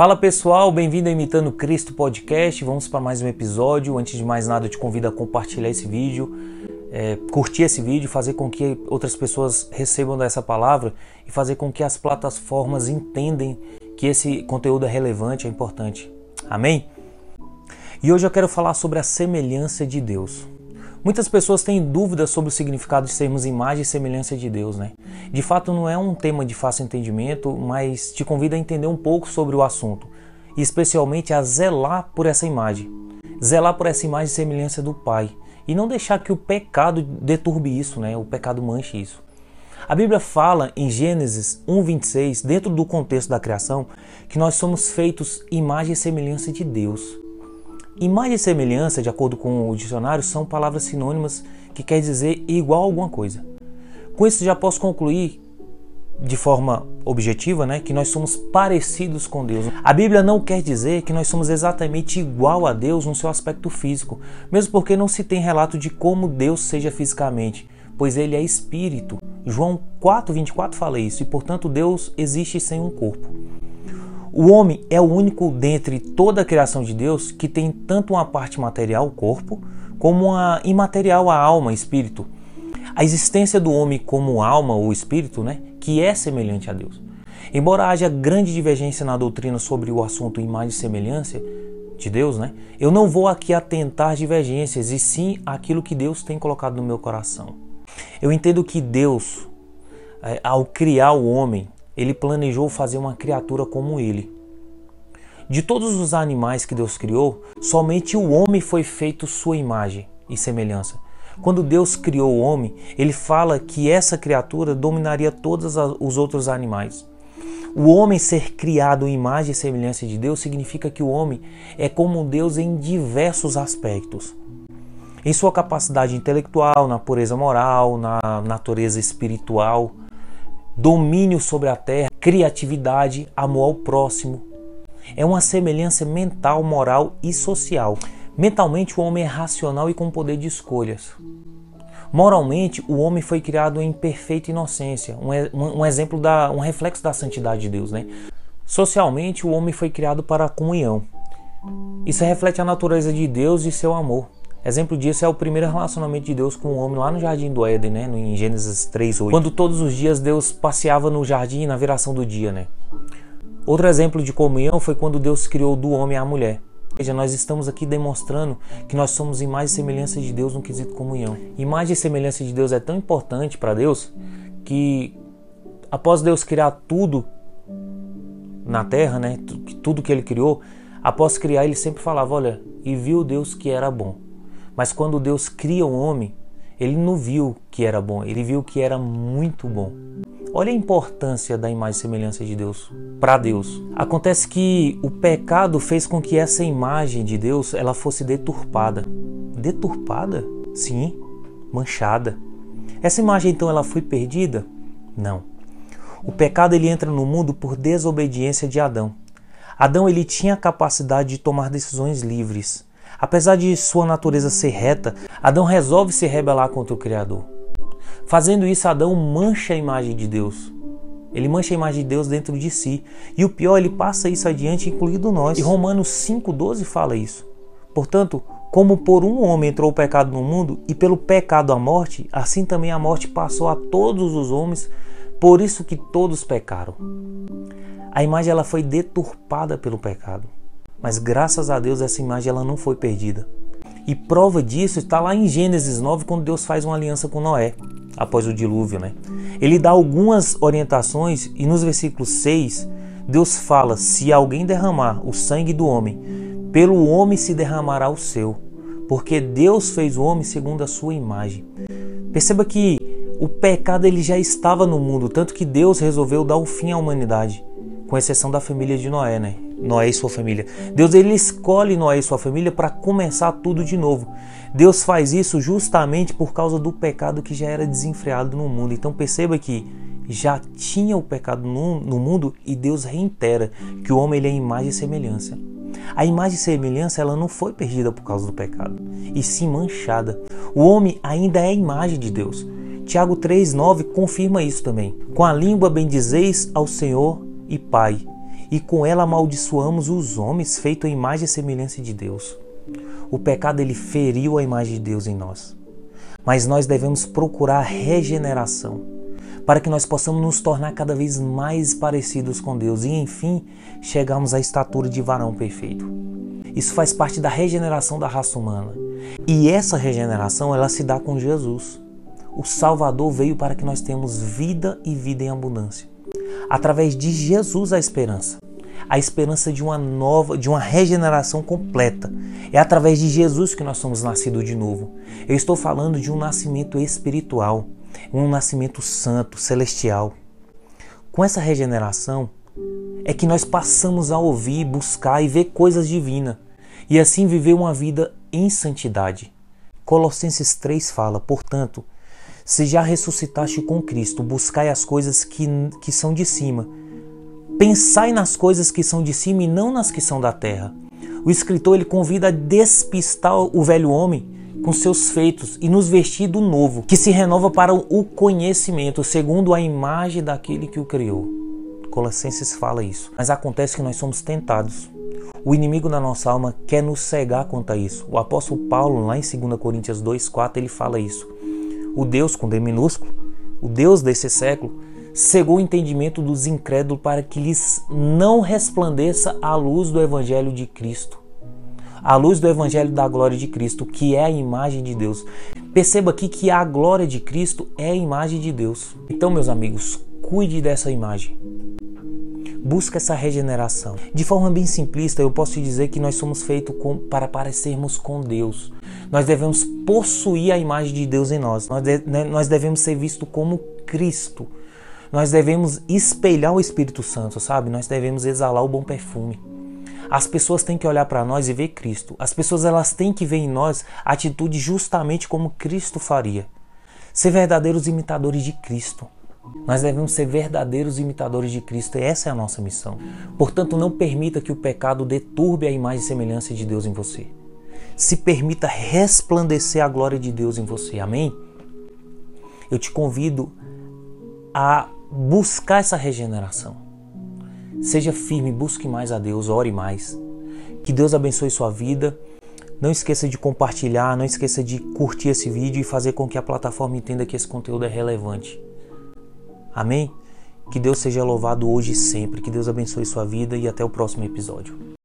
Fala pessoal, bem-vindo a Imitando Cristo Podcast. Vamos para mais um episódio. Antes de mais nada, eu te convido a compartilhar esse vídeo, é, curtir esse vídeo, fazer com que outras pessoas recebam dessa palavra e fazer com que as plataformas entendam que esse conteúdo é relevante, é importante. Amém? E hoje eu quero falar sobre a semelhança de Deus. Muitas pessoas têm dúvidas sobre o significado de sermos imagem e semelhança de Deus, né? De fato, não é um tema de fácil entendimento, mas te convido a entender um pouco sobre o assunto, e especialmente a zelar por essa imagem. Zelar por essa imagem e semelhança do Pai, e não deixar que o pecado deturbe isso, né? O pecado manche isso. A Bíblia fala em Gênesis 1:26, dentro do contexto da criação, que nós somos feitos imagem e semelhança de Deus. Imagem e semelhança, de acordo com o dicionário, são palavras sinônimas que quer dizer igual a alguma coisa. Com isso já posso concluir de forma objetiva, né, que nós somos parecidos com Deus. A Bíblia não quer dizer que nós somos exatamente igual a Deus no seu aspecto físico, mesmo porque não se tem relato de como Deus seja fisicamente, pois ele é espírito. João 4:24 fala isso, e portanto Deus existe sem um corpo. O homem é o único dentre toda a criação de Deus que tem tanto uma parte material, o corpo, como uma imaterial, a alma, espírito. A existência do homem como alma ou espírito, né, que é semelhante a Deus. Embora haja grande divergência na doutrina sobre o assunto imagem e semelhança de Deus, né, eu não vou aqui atentar divergências e sim aquilo que Deus tem colocado no meu coração. Eu entendo que Deus, é, ao criar o homem, ele planejou fazer uma criatura como ele. De todos os animais que Deus criou, somente o homem foi feito sua imagem e semelhança. Quando Deus criou o homem, ele fala que essa criatura dominaria todos os outros animais. O homem ser criado em imagem e semelhança de Deus significa que o homem é como Deus em diversos aspectos. Em sua capacidade intelectual, na pureza moral, na natureza espiritual, domínio sobre a terra, criatividade, amor ao próximo. É uma semelhança mental, moral e social. Mentalmente, o homem é racional e com poder de escolhas. Moralmente, o homem foi criado em perfeita inocência, um, um exemplo da, um reflexo da santidade de Deus, né? Socialmente, o homem foi criado para a comunhão. Isso reflete a natureza de Deus e seu amor. Exemplo disso é o primeiro relacionamento de Deus com o homem lá no jardim do Éden, né, em Gênesis 3:8. Quando todos os dias Deus passeava no jardim na viração do dia, né? Outro exemplo de comunhão foi quando Deus criou do homem a mulher. Ou seja, nós estamos aqui demonstrando que nós somos imagem e semelhança de Deus no quesito comunhão. Imagem e semelhança de Deus é tão importante para Deus que após Deus criar tudo na terra, né, tudo que ele criou, após criar ele sempre falava, olha, e viu Deus que era bom. Mas quando Deus cria o homem, ele não viu que era bom, ele viu que era muito bom. Olha a importância da imagem e semelhança de Deus para Deus. Acontece que o pecado fez com que essa imagem de Deus ela fosse deturpada. Deturpada? Sim, manchada. Essa imagem então ela foi perdida? Não. O pecado ele entra no mundo por desobediência de Adão. Adão ele tinha a capacidade de tomar decisões livres. Apesar de sua natureza ser reta, Adão resolve se rebelar contra o Criador. Fazendo isso, Adão mancha a imagem de Deus. Ele mancha a imagem de Deus dentro de si. E o pior, ele passa isso adiante, incluindo nós. E Romanos 5,12 fala isso. Portanto, como por um homem entrou o pecado no mundo, e pelo pecado a morte, assim também a morte passou a todos os homens, por isso que todos pecaram. A imagem ela foi deturpada pelo pecado. Mas graças a Deus essa imagem ela não foi perdida. E prova disso está lá em Gênesis 9, quando Deus faz uma aliança com Noé, após o dilúvio. Né? Ele dá algumas orientações e nos versículos 6, Deus fala: Se alguém derramar o sangue do homem, pelo homem se derramará o seu, porque Deus fez o homem segundo a sua imagem. Perceba que o pecado ele já estava no mundo, tanto que Deus resolveu dar o fim à humanidade, com exceção da família de Noé, né? Noé e sua família. Deus ele escolhe Noé e sua família para começar tudo de novo. Deus faz isso justamente por causa do pecado que já era desenfreado no mundo. Então perceba que já tinha o pecado no, no mundo e Deus reitera que o homem ele é imagem e semelhança. A imagem e semelhança ela não foi perdida por causa do pecado, e sim manchada. O homem ainda é a imagem de Deus. Tiago 3,9 confirma isso também. Com a língua bendizeis ao Senhor e Pai, e com ela amaldiçoamos os homens feitos à imagem e semelhança de Deus. O pecado ele feriu a imagem de Deus em nós. Mas nós devemos procurar regeneração para que nós possamos nos tornar cada vez mais parecidos com Deus e enfim chegarmos à estatura de varão perfeito. Isso faz parte da regeneração da raça humana. E essa regeneração ela se dá com Jesus. O Salvador veio para que nós tenhamos vida e vida em abundância. Através de Jesus a esperança. A esperança de uma nova, de uma regeneração completa. É através de Jesus que nós somos nascidos de novo. Eu estou falando de um nascimento espiritual, um nascimento santo, celestial. Com essa regeneração, é que nós passamos a ouvir, buscar e ver coisas divinas e assim viver uma vida em santidade. Colossenses 3 fala, portanto, se já ressuscitaste com Cristo, buscai as coisas que, que são de cima. Pensai nas coisas que são de cima e não nas que são da terra. O escritor ele convida a despistar o velho homem com seus feitos e nos vestir do novo, que se renova para o conhecimento, segundo a imagem daquele que o criou. Colossenses fala isso. Mas acontece que nós somos tentados. O inimigo da nossa alma quer nos cegar quanto a isso. O apóstolo Paulo, lá em 2 Coríntios 2,4, ele fala isso. O Deus, com D minúsculo, o Deus desse século, cegou o entendimento dos incrédulos para que lhes não resplandeça a luz do Evangelho de Cristo. A luz do Evangelho da glória de Cristo, que é a imagem de Deus. Perceba aqui que a glória de Cristo é a imagem de Deus. Então, meus amigos, cuide dessa imagem busca essa regeneração. De forma bem simplista, eu posso te dizer que nós somos feitos para parecermos com Deus. Nós devemos possuir a imagem de Deus em nós. Nós, de, né, nós devemos ser vistos como Cristo. Nós devemos espelhar o Espírito Santo, sabe? Nós devemos exalar o bom perfume. As pessoas têm que olhar para nós e ver Cristo. As pessoas elas têm que ver em nós atitude justamente como Cristo faria. Ser verdadeiros imitadores de Cristo. Nós devemos ser verdadeiros imitadores de Cristo e essa é a nossa missão. Portanto, não permita que o pecado deturbe a imagem e semelhança de Deus em você. Se permita resplandecer a glória de Deus em você. Amém? Eu te convido a buscar essa regeneração. Seja firme, busque mais a Deus, ore mais. Que Deus abençoe sua vida. Não esqueça de compartilhar, não esqueça de curtir esse vídeo e fazer com que a plataforma entenda que esse conteúdo é relevante. Amém? Que Deus seja louvado hoje e sempre. Que Deus abençoe sua vida e até o próximo episódio.